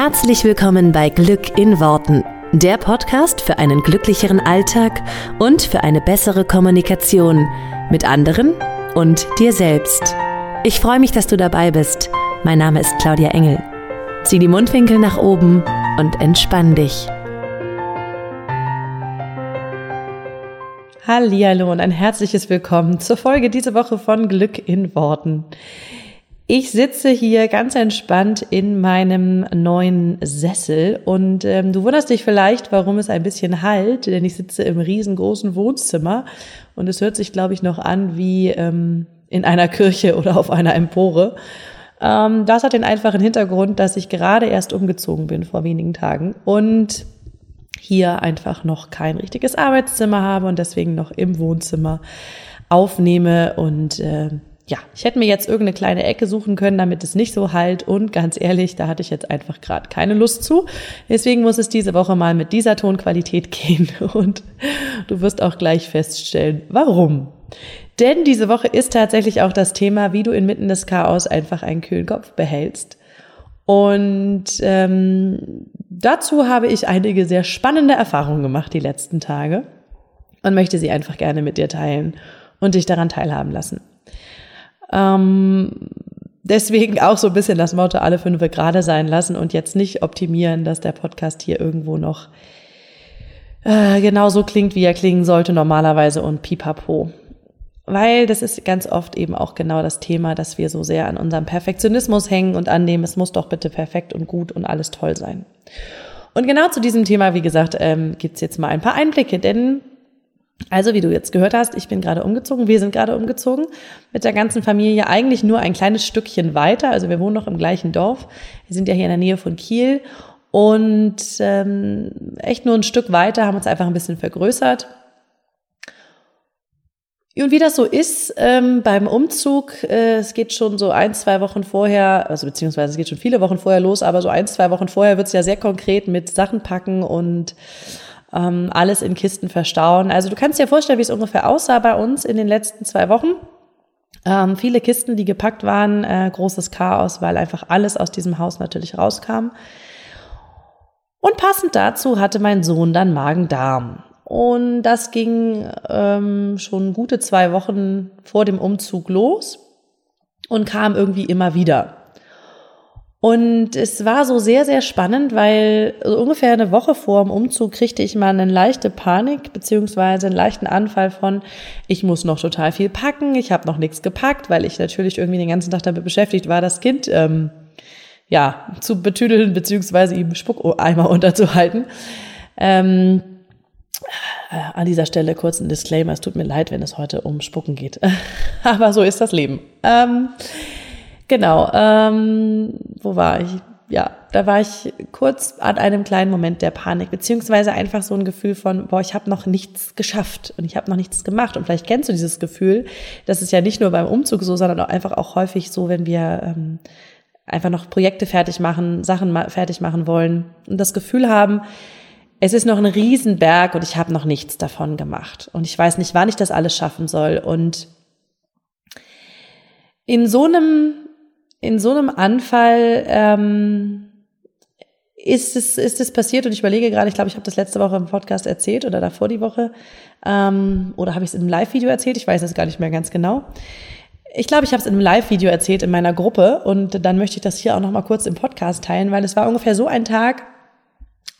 Herzlich willkommen bei Glück in Worten, der Podcast für einen glücklicheren Alltag und für eine bessere Kommunikation mit anderen und dir selbst. Ich freue mich, dass du dabei bist. Mein Name ist Claudia Engel. Zieh die Mundwinkel nach oben und entspann dich. Hallo und ein herzliches Willkommen zur Folge diese Woche von Glück in Worten. Ich sitze hier ganz entspannt in meinem neuen Sessel und ähm, du wunderst dich vielleicht, warum es ein bisschen halt, denn ich sitze im riesengroßen Wohnzimmer und es hört sich, glaube ich, noch an wie ähm, in einer Kirche oder auf einer Empore. Ähm, das hat den einfachen Hintergrund, dass ich gerade erst umgezogen bin vor wenigen Tagen und hier einfach noch kein richtiges Arbeitszimmer habe und deswegen noch im Wohnzimmer aufnehme und äh, ja, ich hätte mir jetzt irgendeine kleine Ecke suchen können, damit es nicht so halt. Und ganz ehrlich, da hatte ich jetzt einfach gerade keine Lust zu. Deswegen muss es diese Woche mal mit dieser Tonqualität gehen. Und du wirst auch gleich feststellen, warum. Denn diese Woche ist tatsächlich auch das Thema, wie du inmitten des Chaos einfach einen kühlen Kopf behältst. Und ähm, dazu habe ich einige sehr spannende Erfahrungen gemacht die letzten Tage und möchte sie einfach gerne mit dir teilen und dich daran teilhaben lassen. Ähm, deswegen auch so ein bisschen das Motto, alle fünf gerade sein lassen und jetzt nicht optimieren, dass der Podcast hier irgendwo noch äh, genau so klingt, wie er klingen sollte normalerweise und pipapo. Weil das ist ganz oft eben auch genau das Thema, dass wir so sehr an unserem Perfektionismus hängen und annehmen, es muss doch bitte perfekt und gut und alles toll sein. Und genau zu diesem Thema, wie gesagt, ähm, gibt's jetzt mal ein paar Einblicke, denn also, wie du jetzt gehört hast, ich bin gerade umgezogen, wir sind gerade umgezogen mit der ganzen Familie, eigentlich nur ein kleines Stückchen weiter. Also wir wohnen noch im gleichen Dorf. Wir sind ja hier in der Nähe von Kiel und ähm, echt nur ein Stück weiter, haben uns einfach ein bisschen vergrößert. Und wie das so ist ähm, beim Umzug, äh, es geht schon so ein, zwei Wochen vorher, also beziehungsweise es geht schon viele Wochen vorher los, aber so ein, zwei Wochen vorher wird es ja sehr konkret mit Sachen packen und ähm, alles in Kisten verstauen. Also du kannst dir vorstellen, wie es ungefähr aussah bei uns in den letzten zwei Wochen. Ähm, viele Kisten, die gepackt waren, äh, großes Chaos, weil einfach alles aus diesem Haus natürlich rauskam. Und passend dazu hatte mein Sohn dann Magen-Darm. Und das ging ähm, schon gute zwei Wochen vor dem Umzug los und kam irgendwie immer wieder. Und es war so sehr, sehr spannend, weil so ungefähr eine Woche vor dem Umzug kriegte ich mal eine leichte Panik, beziehungsweise einen leichten Anfall von, ich muss noch total viel packen, ich habe noch nichts gepackt, weil ich natürlich irgendwie den ganzen Tag damit beschäftigt war, das Kind ähm, ja zu betüdeln, beziehungsweise ihm Spuckeimer unterzuhalten. Ähm, äh, an dieser Stelle kurz ein Disclaimer, es tut mir leid, wenn es heute um Spucken geht. Aber so ist das Leben. Ähm, Genau, ähm, wo war ich? Ja, da war ich kurz an einem kleinen Moment der Panik, beziehungsweise einfach so ein Gefühl von, boah, ich habe noch nichts geschafft und ich habe noch nichts gemacht. Und vielleicht kennst du dieses Gefühl, das ist ja nicht nur beim Umzug so, sondern auch einfach auch häufig so, wenn wir ähm, einfach noch Projekte fertig machen, Sachen ma fertig machen wollen und das Gefühl haben, es ist noch ein Riesenberg und ich habe noch nichts davon gemacht. Und ich weiß nicht, wann ich das alles schaffen soll. Und in so einem in so einem Anfall ähm, ist es, ist es passiert? Und ich überlege gerade, ich glaube, ich habe das letzte Woche im Podcast erzählt oder davor die Woche ähm, oder habe ich es in einem Live-Video erzählt, ich weiß es gar nicht mehr ganz genau. Ich glaube, ich habe es in einem Live-Video erzählt in meiner Gruppe und dann möchte ich das hier auch noch mal kurz im Podcast teilen, weil es war ungefähr so ein Tag,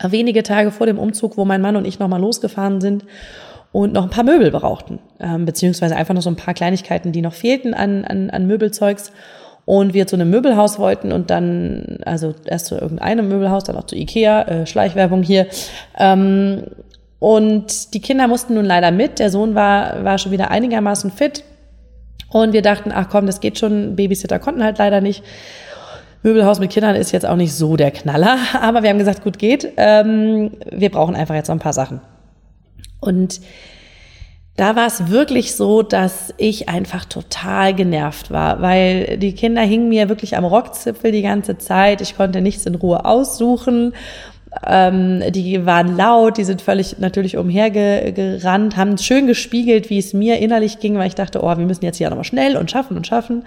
wenige Tage vor dem Umzug, wo mein Mann und ich noch mal losgefahren sind und noch ein paar Möbel brauchten, ähm, beziehungsweise einfach noch so ein paar Kleinigkeiten, die noch fehlten an, an, an Möbelzeugs und wir zu einem Möbelhaus wollten und dann, also erst zu irgendeinem Möbelhaus, dann auch zu Ikea, äh, Schleichwerbung hier. Ähm, und die Kinder mussten nun leider mit. Der Sohn war, war schon wieder einigermaßen fit. Und wir dachten, ach komm, das geht schon. Babysitter konnten halt leider nicht. Möbelhaus mit Kindern ist jetzt auch nicht so der Knaller. Aber wir haben gesagt, gut geht. Ähm, wir brauchen einfach jetzt noch ein paar Sachen. Und da war es wirklich so, dass ich einfach total genervt war, weil die Kinder hingen mir wirklich am Rockzipfel die ganze Zeit. Ich konnte nichts in Ruhe aussuchen. Ähm, die waren laut, die sind völlig natürlich umhergerannt, haben schön gespiegelt, wie es mir innerlich ging, weil ich dachte, oh, wir müssen jetzt hier nochmal schnell und schaffen und schaffen.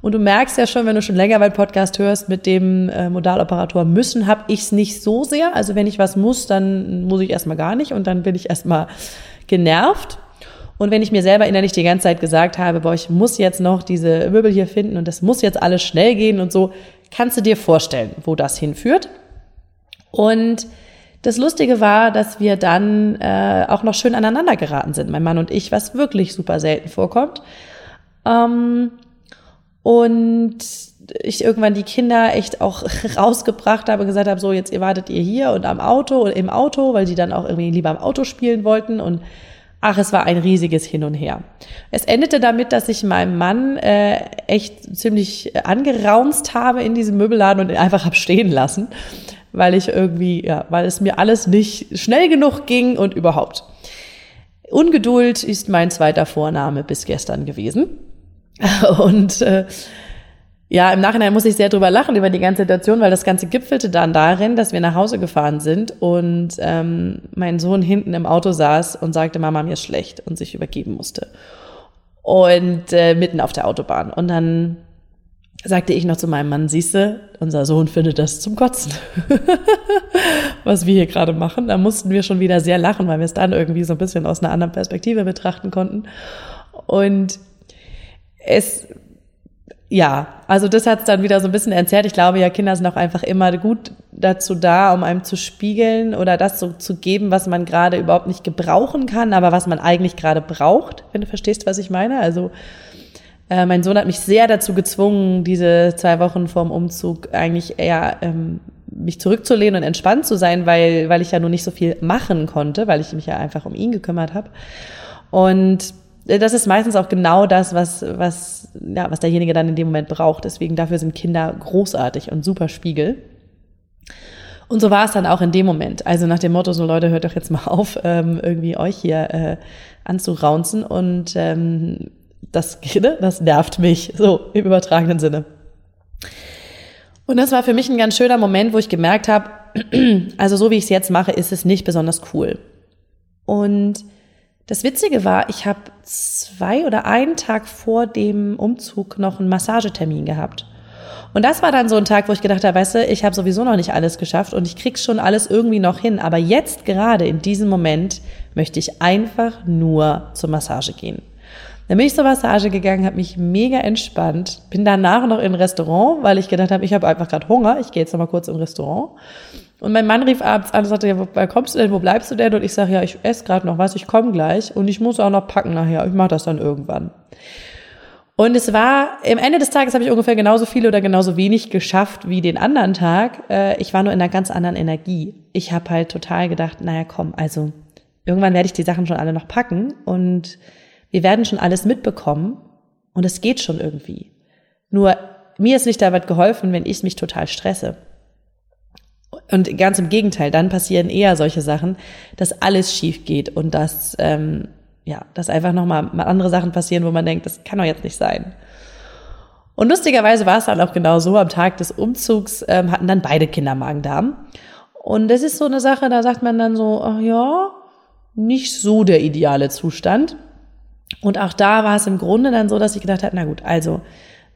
Und du merkst ja schon, wenn du schon länger meinen Podcast hörst, mit dem äh, Modaloperator müssen, habe ich es nicht so sehr. Also wenn ich was muss, dann muss ich erstmal gar nicht und dann bin ich erstmal genervt. Und wenn ich mir selber innerlich die ganze Zeit gesagt habe, boah, ich muss jetzt noch diese Möbel hier finden und das muss jetzt alles schnell gehen und so, kannst du dir vorstellen, wo das hinführt. Und das Lustige war, dass wir dann äh, auch noch schön aneinander geraten sind, mein Mann und ich, was wirklich super selten vorkommt. Ähm, und ich irgendwann die Kinder echt auch rausgebracht habe und gesagt habe, so jetzt ihr wartet ihr hier und am Auto oder im Auto, weil die dann auch irgendwie lieber am Auto spielen wollten und ach, es war ein riesiges Hin und Her. Es endete damit, dass ich meinem Mann äh, echt ziemlich angeraunzt habe in diesem Möbelladen und ihn einfach hab stehen lassen, weil ich irgendwie, ja, weil es mir alles nicht schnell genug ging und überhaupt. Ungeduld ist mein zweiter Vorname bis gestern gewesen. Und äh, ja, im Nachhinein muss ich sehr drüber lachen über die ganze Situation, weil das Ganze gipfelte dann darin, dass wir nach Hause gefahren sind und ähm, mein Sohn hinten im Auto saß und sagte, Mama, mir ist schlecht und sich übergeben musste. Und äh, mitten auf der Autobahn. Und dann sagte ich noch zu meinem Mann, siehste, unser Sohn findet das zum Kotzen, was wir hier gerade machen. Da mussten wir schon wieder sehr lachen, weil wir es dann irgendwie so ein bisschen aus einer anderen Perspektive betrachten konnten. Und es, ja, also das hat es dann wieder so ein bisschen entzerrt. Ich glaube ja, Kinder sind auch einfach immer gut dazu da, um einem zu spiegeln oder das so zu geben, was man gerade überhaupt nicht gebrauchen kann, aber was man eigentlich gerade braucht, wenn du verstehst, was ich meine. Also äh, mein Sohn hat mich sehr dazu gezwungen, diese zwei Wochen vorm Umzug eigentlich eher ähm, mich zurückzulehnen und entspannt zu sein, weil, weil ich ja nur nicht so viel machen konnte, weil ich mich ja einfach um ihn gekümmert habe. Und das ist meistens auch genau das, was, was, ja, was derjenige dann in dem Moment braucht. Deswegen dafür sind Kinder großartig und super Spiegel. Und so war es dann auch in dem Moment. Also nach dem Motto, so Leute, hört doch jetzt mal auf, ähm, irgendwie euch hier äh, anzuraunzen. Und ähm, das, ne, das nervt mich, so im übertragenen Sinne. Und das war für mich ein ganz schöner Moment, wo ich gemerkt habe, also so wie ich es jetzt mache, ist es nicht besonders cool. Und das Witzige war, ich habe zwei oder einen Tag vor dem Umzug noch einen Massagetermin gehabt. Und das war dann so ein Tag, wo ich gedacht habe, weißt du, ich habe sowieso noch nicht alles geschafft und ich krieg's schon alles irgendwie noch hin. Aber jetzt gerade in diesem Moment möchte ich einfach nur zur Massage gehen. Dann bin ich zur Massage gegangen, habe mich mega entspannt, bin danach noch in ein Restaurant, weil ich gedacht habe, ich habe einfach gerade Hunger, ich gehe jetzt noch mal kurz im Restaurant und mein Mann rief abends an und sagte, ja, wo kommst du denn, wo bleibst du denn? Und ich sage, ja, ich esse gerade noch was, ich komme gleich und ich muss auch noch packen nachher, ich mache das dann irgendwann. Und es war, im Ende des Tages habe ich ungefähr genauso viel oder genauso wenig geschafft wie den anderen Tag. Äh, ich war nur in einer ganz anderen Energie. Ich habe halt total gedacht, naja, komm, also irgendwann werde ich die Sachen schon alle noch packen und wir werden schon alles mitbekommen und es geht schon irgendwie. Nur mir ist nicht damit geholfen, wenn ich mich total stresse. Und ganz im Gegenteil, dann passieren eher solche Sachen, dass alles schief geht und dass, ähm, ja, dass einfach nochmal andere Sachen passieren, wo man denkt, das kann doch jetzt nicht sein. Und lustigerweise war es dann auch genau so, am Tag des Umzugs ähm, hatten dann beide Kinder Magen-Darm. Und das ist so eine Sache, da sagt man dann so, ach ja, nicht so der ideale Zustand. Und auch da war es im Grunde dann so, dass ich gedacht habe, na gut, also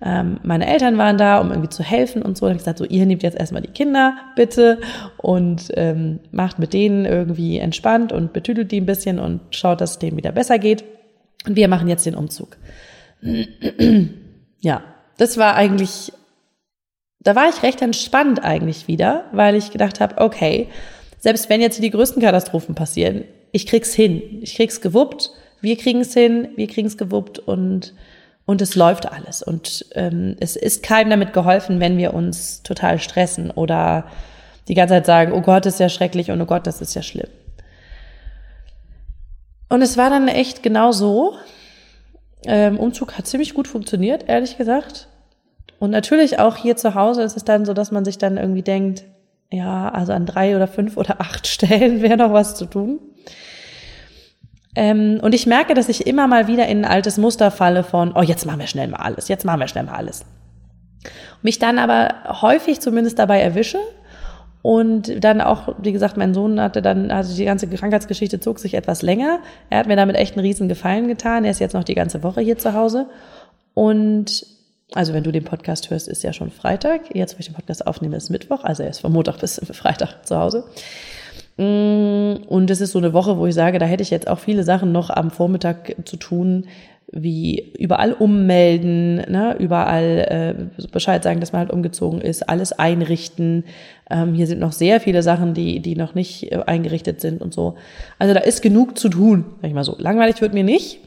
ähm, meine Eltern waren da, um irgendwie zu helfen und so. Dann habe ich gesagt, so, ihr nehmt jetzt erstmal die Kinder, bitte, und ähm, macht mit denen irgendwie entspannt und betüdelt die ein bisschen und schaut, dass es denen wieder besser geht. Und wir machen jetzt den Umzug. ja, das war eigentlich, da war ich recht entspannt eigentlich wieder, weil ich gedacht habe, okay, selbst wenn jetzt die größten Katastrophen passieren, ich krieg's hin. Ich krieg's gewuppt, wir kriegen's hin, wir kriegen's gewuppt und und es läuft alles. Und ähm, es ist keinem damit geholfen, wenn wir uns total stressen oder die ganze Zeit sagen, oh Gott, das ist ja schrecklich und oh Gott, das ist ja schlimm. Und es war dann echt genau so. Ähm, Umzug hat ziemlich gut funktioniert, ehrlich gesagt. Und natürlich auch hier zu Hause ist es dann so, dass man sich dann irgendwie denkt, ja, also an drei oder fünf oder acht Stellen wäre noch was zu tun. Ähm, und ich merke, dass ich immer mal wieder in ein altes Muster falle von, oh, jetzt machen wir schnell mal alles, jetzt machen wir schnell mal alles. Mich dann aber häufig zumindest dabei erwische und dann auch, wie gesagt, mein Sohn hatte dann, also die ganze Krankheitsgeschichte zog sich etwas länger. Er hat mir damit echt einen riesen Gefallen getan. Er ist jetzt noch die ganze Woche hier zu Hause. Und Also wenn du den Podcast hörst, ist ja schon Freitag. Jetzt, wo ich den Podcast aufnehme, ist Mittwoch. Also er ist von Montag bis Freitag zu Hause. Und es ist so eine Woche, wo ich sage, da hätte ich jetzt auch viele Sachen noch am Vormittag zu tun, wie überall ummelden, ne, überall äh, Bescheid sagen, dass man halt umgezogen ist, alles einrichten. Ähm, hier sind noch sehr viele Sachen, die, die noch nicht äh, eingerichtet sind und so. Also da ist genug zu tun, sag ich mal so. Langweilig wird mir nicht.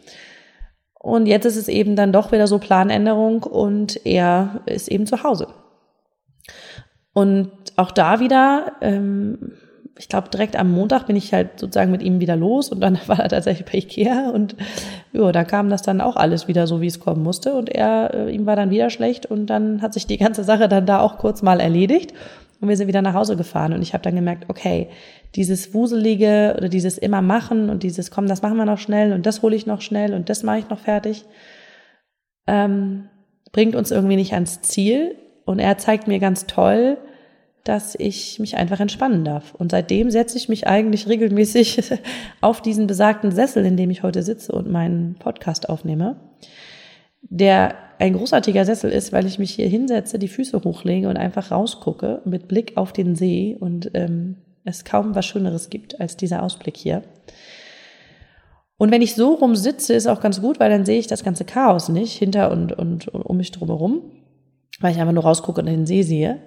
Und jetzt ist es eben dann doch wieder so Planänderung und er ist eben zu Hause. Und auch da wieder ähm, ich glaube, direkt am Montag bin ich halt sozusagen mit ihm wieder los und dann war er tatsächlich bei Ikea und ja, da kam das dann auch alles wieder so, wie es kommen musste und er, äh, ihm war dann wieder schlecht und dann hat sich die ganze Sache dann da auch kurz mal erledigt und wir sind wieder nach Hause gefahren und ich habe dann gemerkt, okay, dieses Wuselige oder dieses immer machen und dieses, komm, das machen wir noch schnell und das hole ich noch schnell und das mache ich noch fertig, ähm, bringt uns irgendwie nicht ans Ziel und er zeigt mir ganz toll, dass ich mich einfach entspannen darf. Und seitdem setze ich mich eigentlich regelmäßig auf diesen besagten Sessel, in dem ich heute sitze und meinen Podcast aufnehme, der ein großartiger Sessel ist, weil ich mich hier hinsetze, die Füße hochlege und einfach rausgucke mit Blick auf den See und ähm, es kaum was Schöneres gibt als dieser Ausblick hier. Und wenn ich so rum sitze, ist auch ganz gut, weil dann sehe ich das ganze Chaos nicht hinter und, und, und um mich drumherum, weil ich einfach nur rausgucke und den See sehe.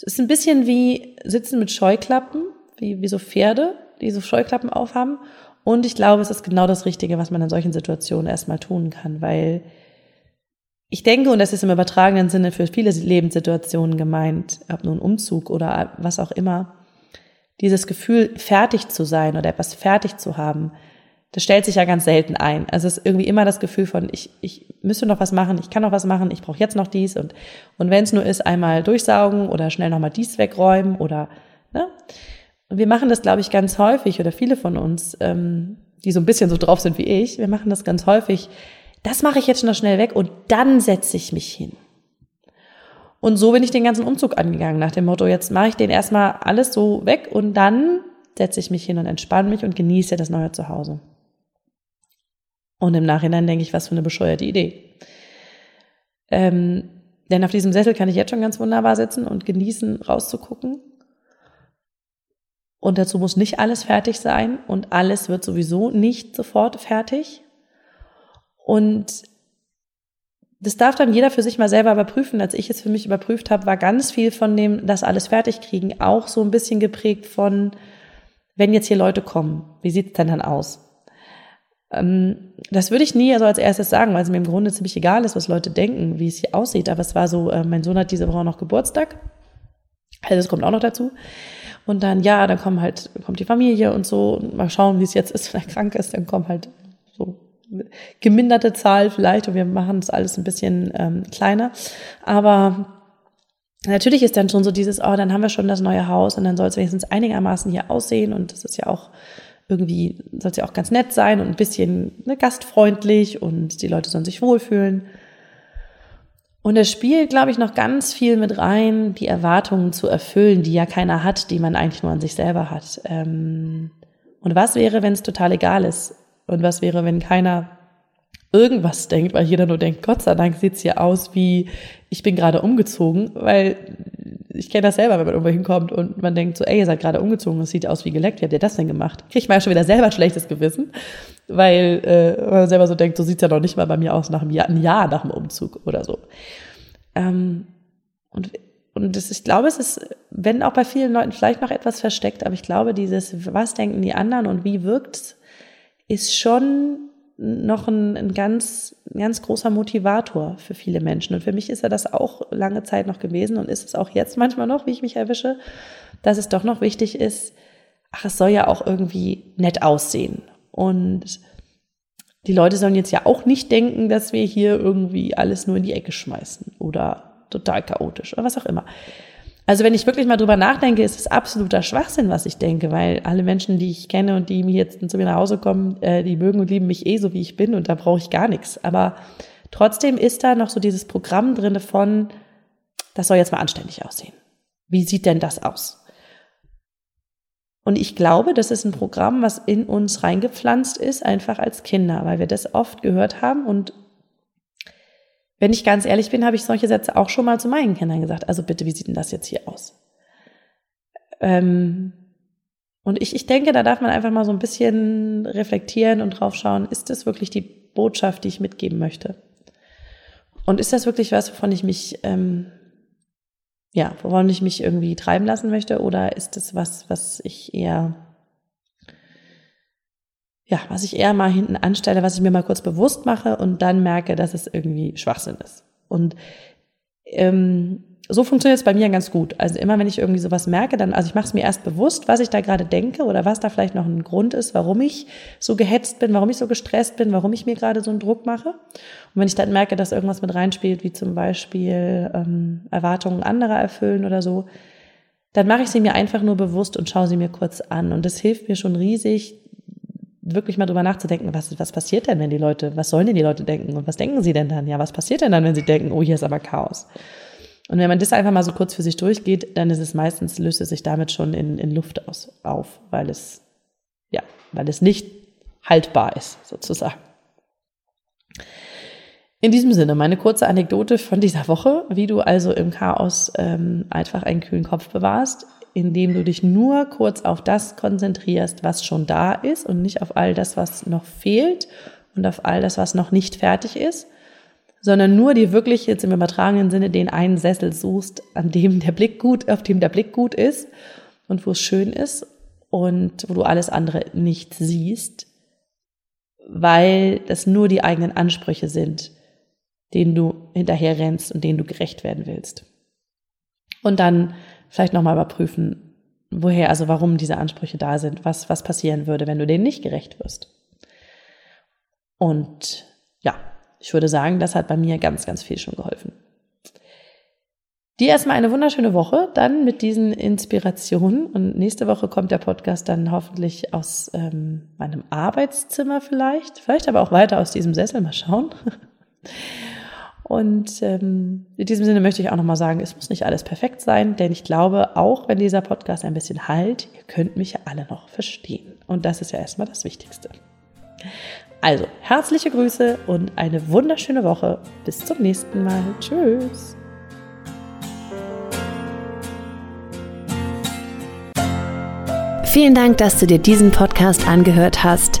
Es ist ein bisschen wie Sitzen mit Scheuklappen, wie, wie so Pferde, die so Scheuklappen aufhaben. Und ich glaube, es ist genau das Richtige, was man in solchen Situationen erstmal tun kann, weil ich denke, und das ist im übertragenen Sinne für viele Lebenssituationen gemeint, ob nun Umzug oder was auch immer, dieses Gefühl, fertig zu sein oder etwas fertig zu haben, das stellt sich ja ganz selten ein. Also es ist irgendwie immer das Gefühl von, ich, ich müsste noch was machen, ich kann noch was machen, ich brauche jetzt noch dies und, und wenn es nur ist, einmal durchsaugen oder schnell nochmal dies wegräumen oder, ne? Und wir machen das, glaube ich, ganz häufig oder viele von uns, ähm, die so ein bisschen so drauf sind wie ich, wir machen das ganz häufig. Das mache ich jetzt noch schnell weg und dann setze ich mich hin. Und so bin ich den ganzen Umzug angegangen, nach dem Motto, jetzt mache ich den erstmal alles so weg und dann setze ich mich hin und entspanne mich und genieße das neue Zuhause. Und im Nachhinein denke ich, was für eine bescheuerte Idee. Ähm, denn auf diesem Sessel kann ich jetzt schon ganz wunderbar sitzen und genießen, rauszugucken. Und dazu muss nicht alles fertig sein und alles wird sowieso nicht sofort fertig. Und das darf dann jeder für sich mal selber überprüfen. Als ich es für mich überprüft habe, war ganz viel von dem, das alles fertig kriegen, auch so ein bisschen geprägt von, wenn jetzt hier Leute kommen, wie sieht es denn dann aus? Ähm, das würde ich nie also als erstes sagen, weil es mir im Grunde ziemlich egal ist, was Leute denken, wie es hier aussieht. Aber es war so, äh, mein Sohn hat diese Woche noch Geburtstag. Also das kommt auch noch dazu. Und dann, ja, dann kommen halt, kommt die Familie und so. Und mal schauen, wie es jetzt ist, wenn er krank ist. Dann kommen halt so geminderte Zahl vielleicht und wir machen es alles ein bisschen ähm, kleiner. Aber natürlich ist dann schon so dieses, oh, dann haben wir schon das neue Haus und dann soll es wenigstens einigermaßen hier aussehen und das ist ja auch irgendwie soll es ja auch ganz nett sein und ein bisschen ne, gastfreundlich und die Leute sollen sich wohlfühlen. Und es spielt, glaube ich, noch ganz viel mit rein, die Erwartungen zu erfüllen, die ja keiner hat, die man eigentlich nur an sich selber hat. Ähm, und was wäre, wenn es total egal ist? Und was wäre, wenn keiner irgendwas denkt, weil jeder nur denkt, Gott sei Dank sieht's hier aus wie, ich bin gerade umgezogen, weil ich kenne das selber, wenn man irgendwo hinkommt und man denkt so, ey, ihr seid gerade umgezogen, das sieht aus wie geleckt, wie habt ihr das denn gemacht? Kriegt man ja schon wieder selber ein schlechtes Gewissen, weil äh, man selber so denkt, so sieht's ja noch nicht mal bei mir aus nach einem Jahr, ein Jahr nach dem Umzug oder so. Ähm, und und das, ich glaube, es ist, wenn auch bei vielen Leuten vielleicht noch etwas versteckt, aber ich glaube, dieses, was denken die anderen und wie wirkt's, ist schon noch ein, ein ganz, ganz großer Motivator für viele Menschen. Und für mich ist er das auch lange Zeit noch gewesen und ist es auch jetzt manchmal noch, wie ich mich erwische, dass es doch noch wichtig ist, ach, es soll ja auch irgendwie nett aussehen. Und die Leute sollen jetzt ja auch nicht denken, dass wir hier irgendwie alles nur in die Ecke schmeißen oder total chaotisch oder was auch immer. Also wenn ich wirklich mal drüber nachdenke, ist es absoluter Schwachsinn, was ich denke, weil alle Menschen, die ich kenne und die mir jetzt zu mir nach Hause kommen, äh, die mögen und lieben mich eh so, wie ich bin und da brauche ich gar nichts. Aber trotzdem ist da noch so dieses Programm drinne von, das soll jetzt mal anständig aussehen. Wie sieht denn das aus? Und ich glaube, das ist ein Programm, was in uns reingepflanzt ist, einfach als Kinder, weil wir das oft gehört haben und wenn ich ganz ehrlich bin, habe ich solche Sätze auch schon mal zu meinen Kindern gesagt. Also bitte, wie sieht denn das jetzt hier aus? Ähm, und ich, ich denke, da darf man einfach mal so ein bisschen reflektieren und drauf schauen, ist das wirklich die Botschaft, die ich mitgeben möchte? Und ist das wirklich was, wovon ich mich, ähm, ja, wovon ich mich irgendwie treiben lassen möchte? Oder ist das was, was ich eher, ja, was ich eher mal hinten anstelle, was ich mir mal kurz bewusst mache und dann merke, dass es irgendwie Schwachsinn ist? Und ähm, so funktioniert es bei mir ganz gut. Also immer, wenn ich irgendwie sowas merke, dann, also ich mache es mir erst bewusst, was ich da gerade denke oder was da vielleicht noch ein Grund ist, warum ich so gehetzt bin, warum ich so gestresst bin, warum ich mir gerade so einen Druck mache. Und wenn ich dann merke, dass irgendwas mit reinspielt, wie zum Beispiel ähm, Erwartungen anderer erfüllen oder so, dann mache ich sie mir einfach nur bewusst und schaue sie mir kurz an. Und das hilft mir schon riesig, wirklich mal drüber nachzudenken, was, was passiert denn, wenn die Leute, was sollen denn die Leute denken und was denken sie denn dann? Ja, was passiert denn dann, wenn sie denken, oh, hier ist aber Chaos? Und wenn man das einfach mal so kurz für sich durchgeht, dann ist es meistens, löst es sich damit schon in, in Luft aus, auf, weil es, ja, weil es nicht haltbar ist, sozusagen. In diesem Sinne, meine kurze Anekdote von dieser Woche, wie du also im Chaos ähm, einfach einen kühlen Kopf bewahrst, indem du dich nur kurz auf das konzentrierst, was schon da ist und nicht auf all das, was noch fehlt und auf all das, was noch nicht fertig ist sondern nur dir wirklich jetzt im übertragenen Sinne den einen Sessel suchst, an dem der Blick gut, auf dem der Blick gut ist und wo es schön ist und wo du alles andere nicht siehst, weil das nur die eigenen Ansprüche sind, denen du hinterher rennst und denen du gerecht werden willst. Und dann vielleicht nochmal überprüfen, woher, also warum diese Ansprüche da sind, was, was passieren würde, wenn du denen nicht gerecht wirst. Und ja, ich würde sagen, das hat bei mir ganz, ganz viel schon geholfen. Dir erstmal eine wunderschöne Woche, dann mit diesen Inspirationen. Und nächste Woche kommt der Podcast dann hoffentlich aus ähm, meinem Arbeitszimmer vielleicht, vielleicht aber auch weiter aus diesem Sessel, mal schauen. Und ähm, in diesem Sinne möchte ich auch nochmal sagen, es muss nicht alles perfekt sein, denn ich glaube, auch wenn dieser Podcast ein bisschen halt, ihr könnt mich ja alle noch verstehen. Und das ist ja erstmal das Wichtigste. Also, herzliche Grüße und eine wunderschöne Woche. Bis zum nächsten Mal. Tschüss. Vielen Dank, dass du dir diesen Podcast angehört hast.